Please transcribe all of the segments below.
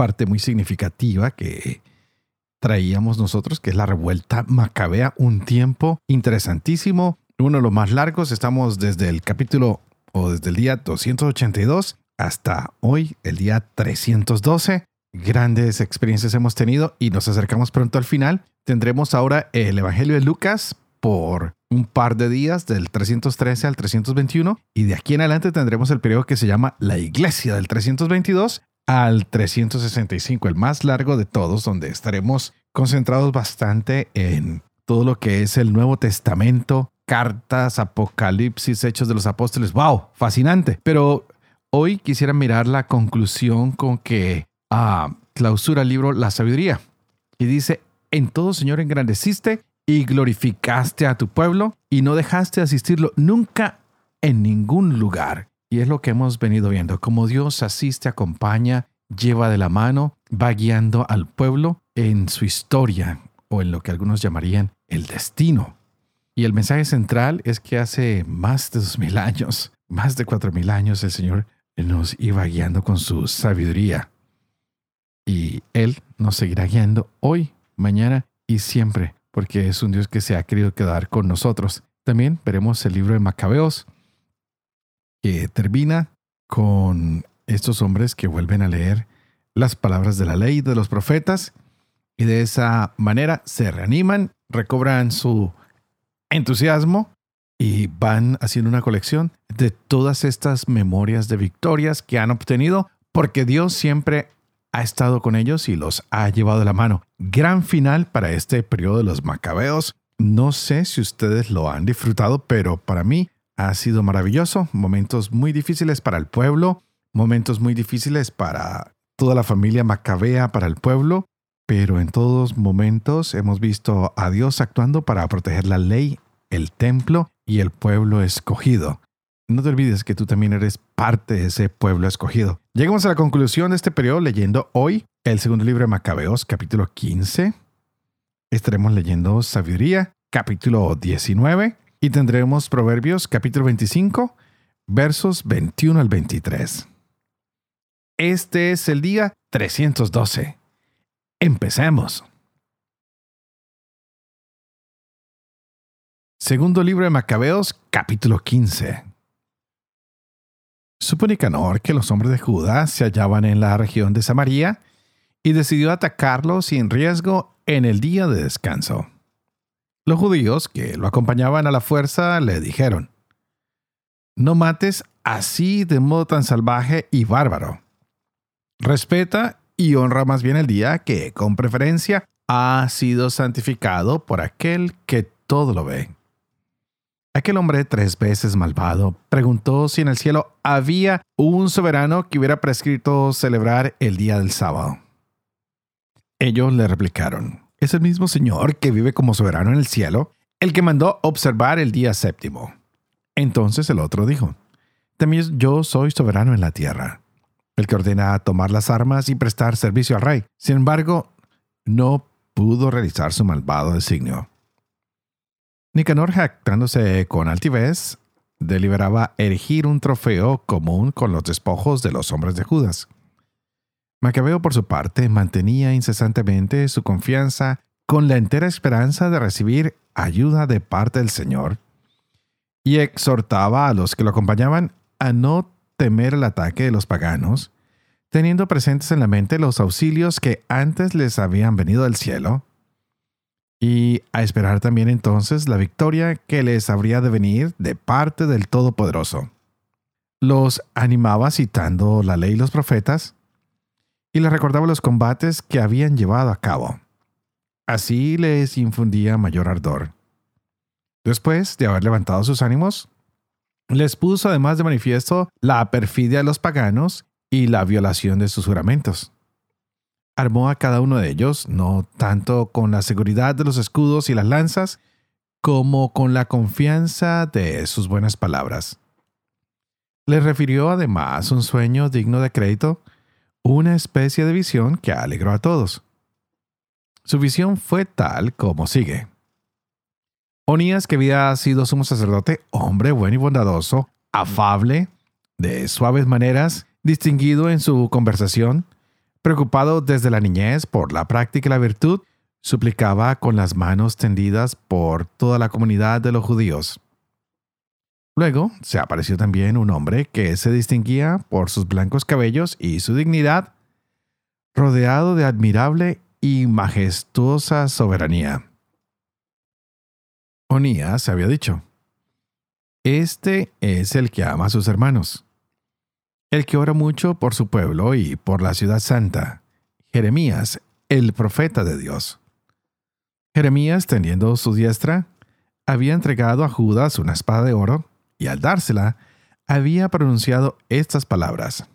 parte muy significativa que traíamos nosotros, que es la revuelta macabea, un tiempo interesantísimo, uno de los más largos, estamos desde el capítulo o desde el día 282 hasta hoy, el día 312. Grandes experiencias hemos tenido y nos acercamos pronto al final. Tendremos ahora el Evangelio de Lucas por un par de días, del 313 al 321, y de aquí en adelante tendremos el periodo que se llama la Iglesia del 322 al 365, el más largo de todos, donde estaremos concentrados bastante en todo lo que es el Nuevo Testamento, cartas, Apocalipsis, Hechos de los Apóstoles. ¡Wow! Fascinante. Pero hoy quisiera mirar la conclusión con que ah, clausura el libro La Sabiduría. Y dice, en todo, Señor, engrandeciste y glorificaste a tu pueblo y no dejaste asistirlo nunca en ningún lugar. Y es lo que hemos venido viendo, como Dios asiste, acompaña, lleva de la mano, va guiando al pueblo en su historia o en lo que algunos llamarían el destino. Y el mensaje central es que hace más de dos mil años, más de cuatro mil años, el Señor nos iba guiando con su sabiduría. Y Él nos seguirá guiando hoy, mañana y siempre, porque es un Dios que se ha querido quedar con nosotros. También veremos el libro de Macabeos, que termina con estos hombres que vuelven a leer las palabras de la ley de los profetas y de esa manera se reaniman, recobran su entusiasmo y van haciendo una colección de todas estas memorias de victorias que han obtenido porque Dios siempre ha estado con ellos y los ha llevado de la mano. Gran final para este periodo de los macabeos. No sé si ustedes lo han disfrutado, pero para mí ha sido maravilloso. Momentos muy difíciles para el pueblo, momentos muy difíciles para toda la familia macabea, para el pueblo, pero en todos momentos hemos visto a Dios actuando para proteger la ley, el templo y el pueblo escogido. No te olvides que tú también eres parte de ese pueblo escogido. Llegamos a la conclusión de este periodo leyendo hoy el segundo libro de Macabeos, capítulo 15. Estaremos leyendo Sabiduría, capítulo 19 y tendremos Proverbios capítulo 25, versos 21 al 23. Este es el día 312. Empecemos. Segundo libro de Macabeos, capítulo 15. Supo Nicanor que los hombres de Judá se hallaban en la región de Samaria y decidió atacarlos sin riesgo en el día de descanso. Los judíos que lo acompañaban a la fuerza le dijeron, No mates así de modo tan salvaje y bárbaro. Respeta y honra más bien el día que, con preferencia, ha sido santificado por aquel que todo lo ve. Aquel hombre tres veces malvado preguntó si en el cielo había un soberano que hubiera prescrito celebrar el día del sábado. Ellos le replicaron, es el mismo Señor que vive como soberano en el cielo, el que mandó observar el día séptimo. Entonces el otro dijo, también yo soy soberano en la tierra, el que ordena tomar las armas y prestar servicio al rey. Sin embargo, no pudo realizar su malvado designio. Nicanor, jactándose con altivez, deliberaba erigir un trofeo común con los despojos de los hombres de Judas. Macabeo, por su parte, mantenía incesantemente su confianza con la entera esperanza de recibir ayuda de parte del Señor y exhortaba a los que lo acompañaban a no temer el ataque de los paganos, teniendo presentes en la mente los auxilios que antes les habían venido del cielo, y a esperar también entonces la victoria que les habría de venir de parte del Todopoderoso. Los animaba citando la ley y los profetas, y les recordaba los combates que habían llevado a cabo. Así les infundía mayor ardor. Después de haber levantado sus ánimos, les puso además de manifiesto la perfidia de los paganos y la violación de sus juramentos. armó a cada uno de ellos, no tanto con la seguridad de los escudos y las lanzas, como con la confianza de sus buenas palabras. Le refirió además un sueño digno de crédito, una especie de visión que alegró a todos. Su visión fue tal como sigue. Onías, que había sido sumo sacerdote, hombre bueno y bondadoso, afable, de suaves maneras, distinguido en su conversación, preocupado desde la niñez por la práctica y la virtud, suplicaba con las manos tendidas por toda la comunidad de los judíos. Luego se apareció también un hombre que se distinguía por sus blancos cabellos y su dignidad, rodeado de admirable y majestuosa soberanía. Onías había dicho, Este es el que ama a sus hermanos, el que ora mucho por su pueblo y por la ciudad santa, Jeremías, el profeta de Dios. Jeremías, tendiendo su diestra, había entregado a Judas una espada de oro, y al dársela, había pronunciado estas palabras.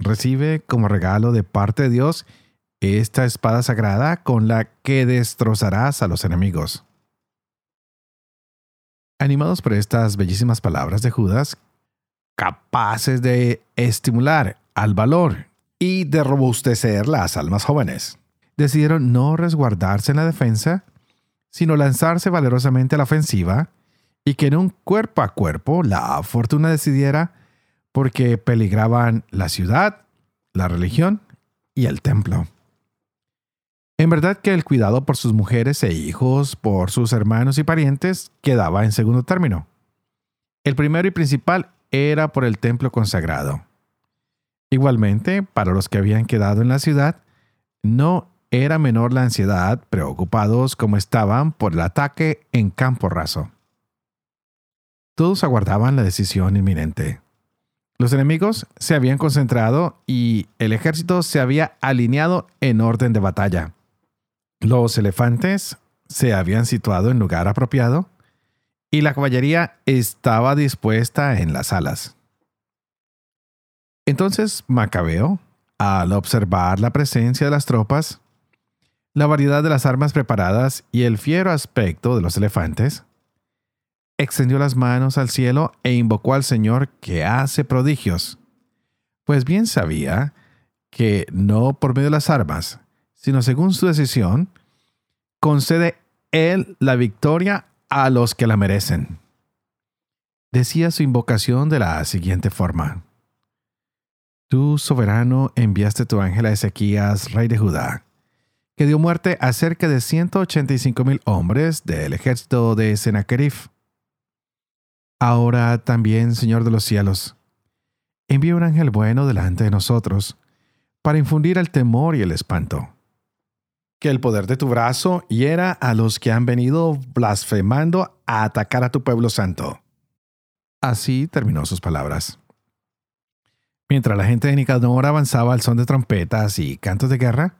Recibe como regalo de parte de Dios esta espada sagrada con la que destrozarás a los enemigos. Animados por estas bellísimas palabras de Judas, capaces de estimular al valor y de robustecer las almas jóvenes, decidieron no resguardarse en la defensa, sino lanzarse valerosamente a la ofensiva y que en un cuerpo a cuerpo la fortuna decidiera porque peligraban la ciudad, la religión y el templo. En verdad que el cuidado por sus mujeres e hijos, por sus hermanos y parientes, quedaba en segundo término. El primero y principal era por el templo consagrado. Igualmente, para los que habían quedado en la ciudad, no era menor la ansiedad, preocupados como estaban por el ataque en campo raso. Todos aguardaban la decisión inminente. Los enemigos se habían concentrado y el ejército se había alineado en orden de batalla. Los elefantes se habían situado en lugar apropiado y la caballería estaba dispuesta en las alas. Entonces Macabeo, al observar la presencia de las tropas, la variedad de las armas preparadas y el fiero aspecto de los elefantes, extendió las manos al cielo e invocó al Señor que hace prodigios, pues bien sabía que no por medio de las armas, sino según su decisión, concede Él la victoria a los que la merecen. Decía su invocación de la siguiente forma. Tú, soberano, enviaste tu ángel a Ezequías, rey de Judá, que dio muerte a cerca de 185 mil hombres del ejército de Sennacherib. Ahora también, Señor de los cielos, envía un ángel bueno delante de nosotros, para infundir el temor y el espanto que el poder de tu brazo hiera a los que han venido blasfemando a atacar a tu pueblo santo. Así terminó sus palabras. Mientras la gente de Nicanor avanzaba al son de trompetas y cantos de guerra,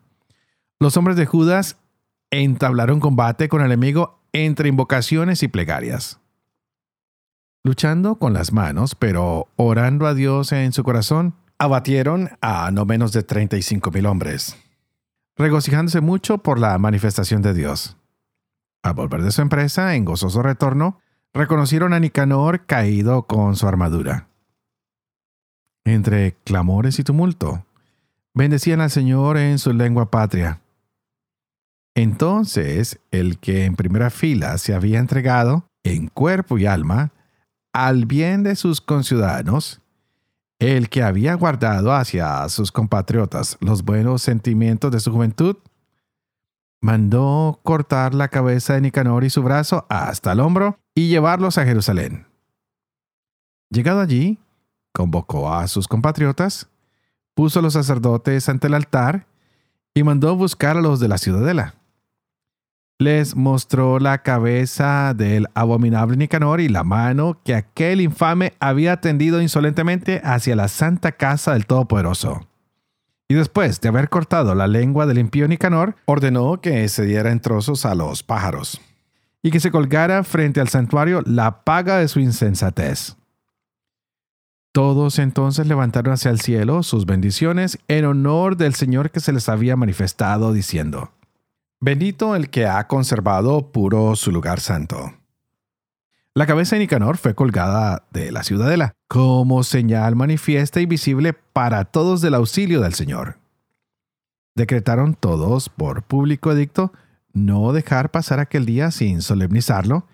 los hombres de Judas entablaron combate con el enemigo entre invocaciones y plegarias. Luchando con las manos, pero orando a Dios en su corazón, abatieron a no menos de 35 mil hombres regocijándose mucho por la manifestación de Dios. Al volver de su empresa, en gozoso retorno, reconocieron a Nicanor caído con su armadura. Entre clamores y tumulto, bendecían al Señor en su lengua patria. Entonces el que en primera fila se había entregado, en cuerpo y alma, al bien de sus conciudadanos, el que había guardado hacia sus compatriotas los buenos sentimientos de su juventud, mandó cortar la cabeza de Nicanor y su brazo hasta el hombro y llevarlos a Jerusalén. Llegado allí, convocó a sus compatriotas, puso a los sacerdotes ante el altar y mandó buscar a los de la ciudadela les mostró la cabeza del abominable Nicanor y la mano que aquel infame había tendido insolentemente hacia la santa casa del Todopoderoso. Y después de haber cortado la lengua del impío Nicanor, ordenó que se diera en trozos a los pájaros y que se colgara frente al santuario la paga de su insensatez. Todos entonces levantaron hacia el cielo sus bendiciones en honor del Señor que se les había manifestado, diciendo, Bendito el que ha conservado puro su lugar santo. La cabeza de Nicanor fue colgada de la ciudadela, como señal manifiesta y visible para todos del auxilio del Señor. Decretaron todos, por público edicto, no dejar pasar aquel día sin solemnizarlo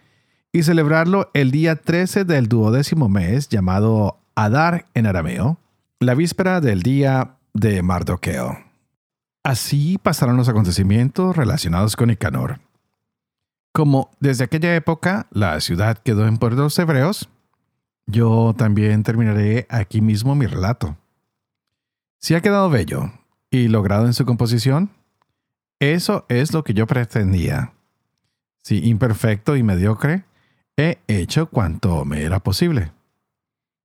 y celebrarlo el día 13 del duodécimo mes llamado Adar en arameo, la víspera del día de Mardoqueo. Así pasaron los acontecimientos relacionados con Nicanor. Como desde aquella época la ciudad quedó en los hebreos, yo también terminaré aquí mismo mi relato. Si ha quedado bello y logrado en su composición, eso es lo que yo pretendía. Si imperfecto y mediocre, he hecho cuanto me era posible.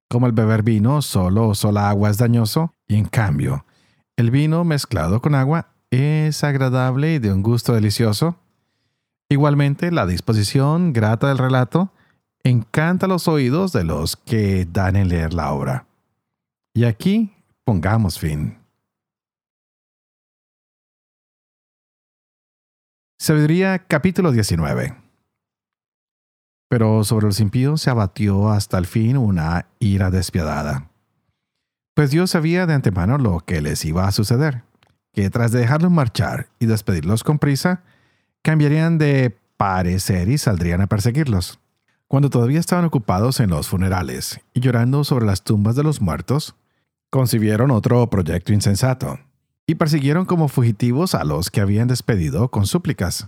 Como el beber vino solo o sola agua es dañoso, y en cambio, el vino mezclado con agua es agradable y de un gusto delicioso. Igualmente, la disposición grata del relato encanta los oídos de los que dan en leer la obra. Y aquí pongamos fin. Sabiduría capítulo 19. Pero sobre los impíos se abatió hasta el fin una ira despiadada. Pues Dios sabía de antemano lo que les iba a suceder, que tras de dejarlos marchar y despedirlos con prisa, cambiarían de parecer y saldrían a perseguirlos. Cuando todavía estaban ocupados en los funerales y llorando sobre las tumbas de los muertos, concibieron otro proyecto insensato y persiguieron como fugitivos a los que habían despedido con súplicas.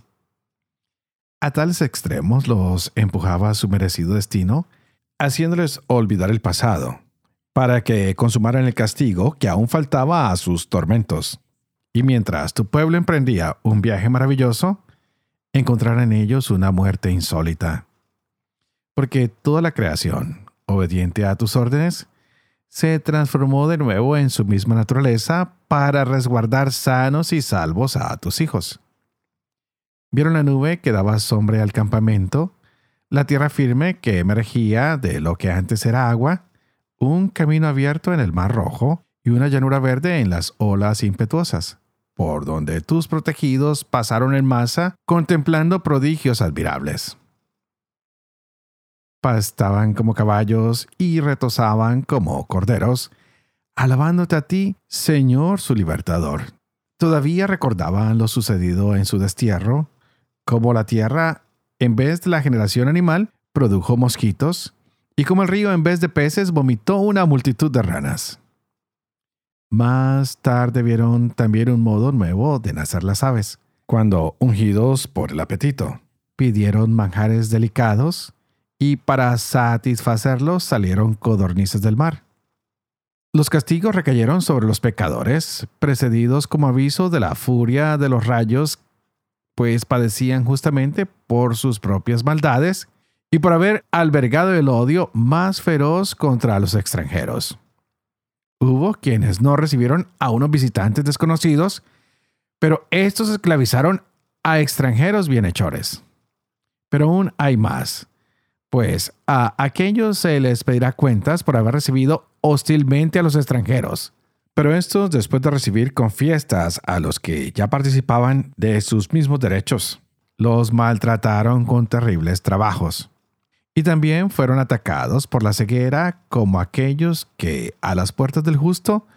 A tales extremos los empujaba su merecido destino, haciéndoles olvidar el pasado, para que consumaran el castigo que aún faltaba a sus tormentos. Y mientras tu pueblo emprendía un viaje maravilloso, encontrarán en ellos una muerte insólita. Porque toda la creación, obediente a tus órdenes, se transformó de nuevo en su misma naturaleza para resguardar sanos y salvos a tus hijos. Vieron la nube que daba sombra al campamento, la tierra firme que emergía de lo que antes era agua, un camino abierto en el mar rojo y una llanura verde en las olas impetuosas, por donde tus protegidos pasaron en masa contemplando prodigios admirables pastaban como caballos y retozaban como corderos, alabándote a ti, Señor su libertador. Todavía recordaban lo sucedido en su destierro, como la tierra, en vez de la generación animal, produjo mosquitos, y como el río en vez de peces vomitó una multitud de ranas. Más tarde vieron también un modo nuevo de nacer las aves, cuando, ungidos por el apetito, pidieron manjares delicados, y para satisfacerlos salieron codornices del mar. Los castigos recayeron sobre los pecadores, precedidos como aviso de la furia de los rayos, pues padecían justamente por sus propias maldades y por haber albergado el odio más feroz contra los extranjeros. Hubo quienes no recibieron a unos visitantes desconocidos, pero estos esclavizaron a extranjeros bienhechores. Pero aún hay más pues a aquellos se les pedirá cuentas por haber recibido hostilmente a los extranjeros. Pero estos después de recibir con fiestas a los que ya participaban de sus mismos derechos, los maltrataron con terribles trabajos. Y también fueron atacados por la ceguera como aquellos que a las puertas del justo,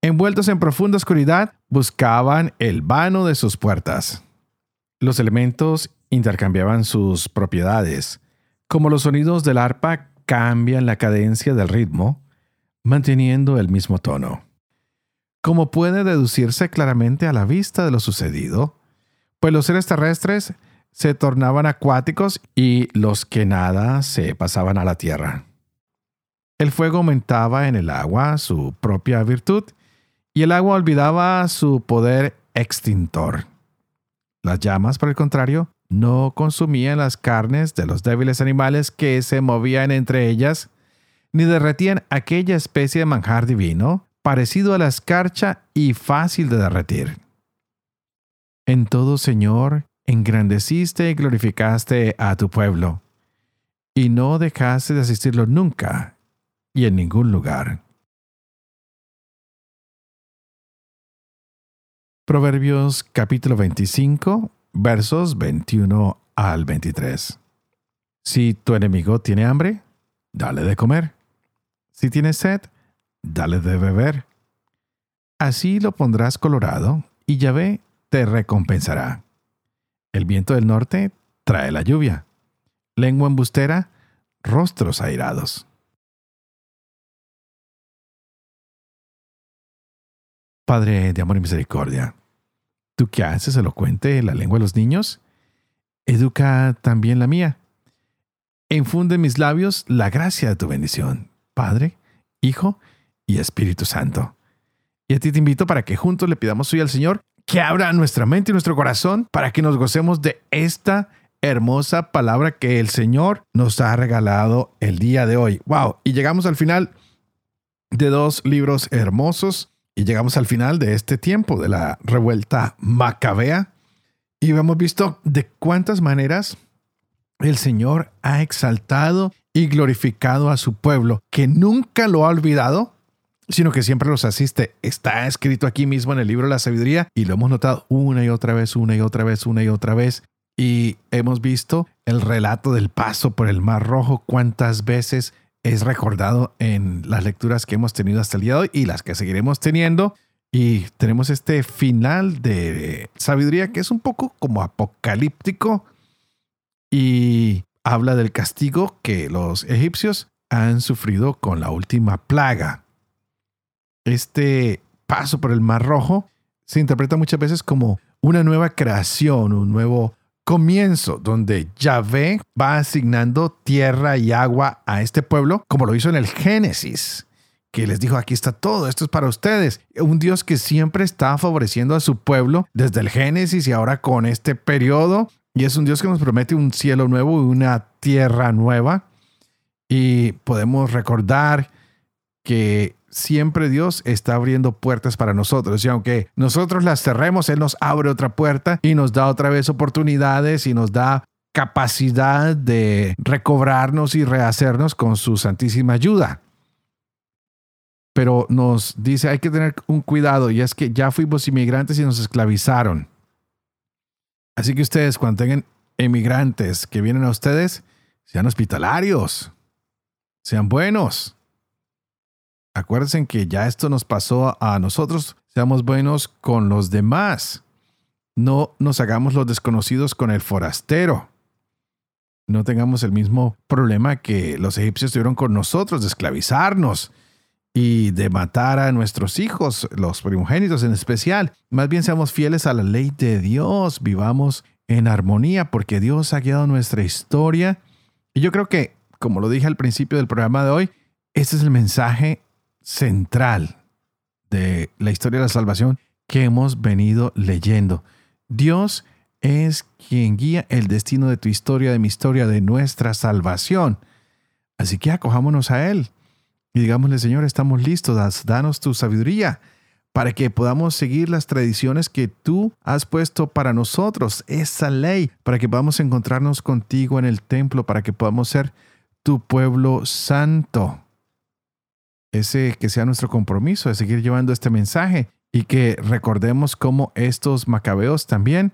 envueltos en profunda oscuridad, buscaban el vano de sus puertas. Los elementos intercambiaban sus propiedades, como los sonidos del arpa cambian la cadencia del ritmo, manteniendo el mismo tono. Como puede deducirse claramente a la vista de lo sucedido, pues los seres terrestres se tornaban acuáticos y los que nada se pasaban a la tierra. El fuego aumentaba en el agua su propia virtud y el agua olvidaba su poder extintor. Las llamas, por el contrario, no consumían las carnes de los débiles animales que se movían entre ellas, ni derretían aquella especie de manjar divino, parecido a la escarcha y fácil de derretir. En todo, Señor, engrandeciste y glorificaste a tu pueblo, y no dejaste de asistirlo nunca, y en ningún lugar. Proverbios capítulo 25, versos 21 al 23. Si tu enemigo tiene hambre, dale de comer. Si tiene sed, dale de beber. Así lo pondrás colorado y Yahvé te recompensará. El viento del norte trae la lluvia. Lengua embustera, rostros airados. Padre de amor y misericordia, tú que haces elocuente la lengua de los niños, educa también la mía. Infunde en mis labios la gracia de tu bendición, Padre, Hijo y Espíritu Santo. Y a ti te invito para que juntos le pidamos hoy al Señor que abra nuestra mente y nuestro corazón para que nos gocemos de esta hermosa palabra que el Señor nos ha regalado el día de hoy. ¡Wow! Y llegamos al final de dos libros hermosos y llegamos al final de este tiempo de la revuelta macabea y hemos visto de cuántas maneras el Señor ha exaltado y glorificado a su pueblo, que nunca lo ha olvidado, sino que siempre los asiste. Está escrito aquí mismo en el libro la sabiduría y lo hemos notado una y otra vez, una y otra vez, una y otra vez. Y hemos visto el relato del paso por el Mar Rojo, cuántas veces es recordado en las lecturas que hemos tenido hasta el día de hoy y las que seguiremos teniendo. Y tenemos este final de sabiduría que es un poco como apocalíptico y habla del castigo que los egipcios han sufrido con la última plaga. Este paso por el Mar Rojo se interpreta muchas veces como una nueva creación, un nuevo comienzo donde Yahvé va asignando tierra y agua a este pueblo, como lo hizo en el Génesis, que les dijo, aquí está todo, esto es para ustedes. Un Dios que siempre está favoreciendo a su pueblo desde el Génesis y ahora con este periodo. Y es un Dios que nos promete un cielo nuevo y una tierra nueva. Y podemos recordar que siempre Dios está abriendo puertas para nosotros. Y aunque nosotros las cerremos, Él nos abre otra puerta y nos da otra vez oportunidades y nos da capacidad de recobrarnos y rehacernos con su santísima ayuda. Pero nos dice, hay que tener un cuidado y es que ya fuimos inmigrantes y nos esclavizaron. Así que ustedes cuando tengan emigrantes que vienen a ustedes, sean hospitalarios, sean buenos Acuérdense que ya esto nos pasó a nosotros. Seamos buenos con los demás. No nos hagamos los desconocidos con el forastero. No tengamos el mismo problema que los egipcios tuvieron con nosotros de esclavizarnos y de matar a nuestros hijos, los primogénitos en especial. Más bien seamos fieles a la ley de Dios, vivamos en armonía porque Dios ha guiado nuestra historia. Y yo creo que, como lo dije al principio del programa de hoy, este es el mensaje central de la historia de la salvación que hemos venido leyendo. Dios es quien guía el destino de tu historia, de mi historia, de nuestra salvación. Así que acojámonos a Él y digámosle, Señor, estamos listos, danos tu sabiduría para que podamos seguir las tradiciones que tú has puesto para nosotros, esa ley, para que podamos encontrarnos contigo en el templo, para que podamos ser tu pueblo santo ese que sea nuestro compromiso de seguir llevando este mensaje y que recordemos cómo estos macabeos también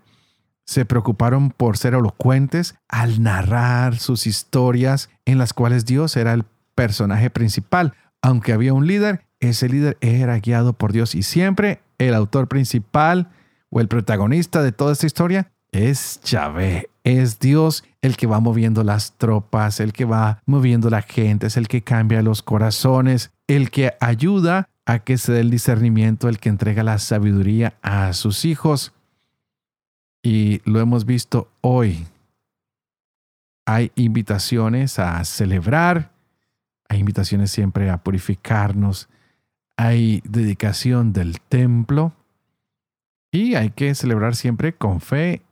se preocuparon por ser elocuentes al narrar sus historias en las cuales Dios era el personaje principal. Aunque había un líder, ese líder era guiado por Dios y siempre el autor principal o el protagonista de toda esta historia es Yahvé, es Dios el que va moviendo las tropas, el que va moviendo la gente, es el que cambia los corazones, el que ayuda a que se dé el discernimiento, el que entrega la sabiduría a sus hijos. Y lo hemos visto hoy. Hay invitaciones a celebrar, hay invitaciones siempre a purificarnos, hay dedicación del templo y hay que celebrar siempre con fe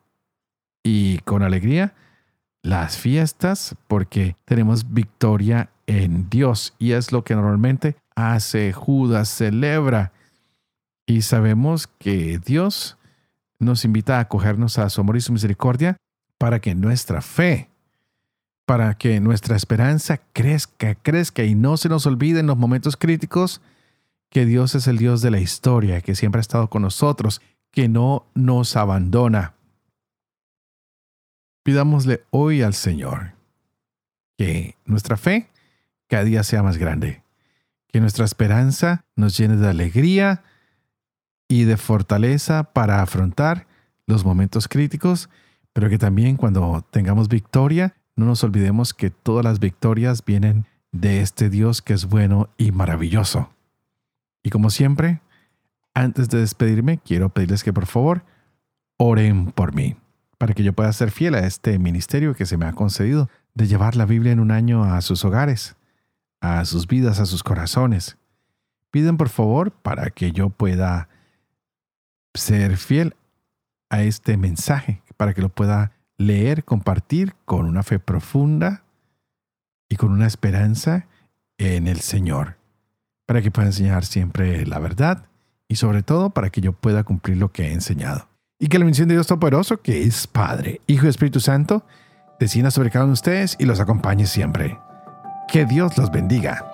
y con alegría las fiestas porque tenemos victoria en Dios y es lo que normalmente hace Judas, celebra. Y sabemos que Dios nos invita a acogernos a su amor y su misericordia para que nuestra fe para que nuestra esperanza crezca, crezca y no se nos olvide en los momentos críticos que Dios es el Dios de la historia, que siempre ha estado con nosotros, que no nos abandona. Pidámosle hoy al Señor que nuestra fe cada día sea más grande, que nuestra esperanza nos llene de alegría y de fortaleza para afrontar los momentos críticos, pero que también cuando tengamos victoria, no nos olvidemos que todas las victorias vienen de este Dios que es bueno y maravilloso. Y como siempre, antes de despedirme, quiero pedirles que por favor oren por mí, para que yo pueda ser fiel a este ministerio que se me ha concedido de llevar la Biblia en un año a sus hogares, a sus vidas, a sus corazones. Piden por favor para que yo pueda ser fiel a este mensaje, para que lo pueda leer, compartir con una fe profunda y con una esperanza en el Señor, para que pueda enseñar siempre la verdad y sobre todo para que yo pueda cumplir lo que he enseñado. Y que la misión de Dios Todopoderoso, que es Padre, Hijo y Espíritu Santo, descienda sobre cada uno de ustedes y los acompañe siempre. Que Dios los bendiga.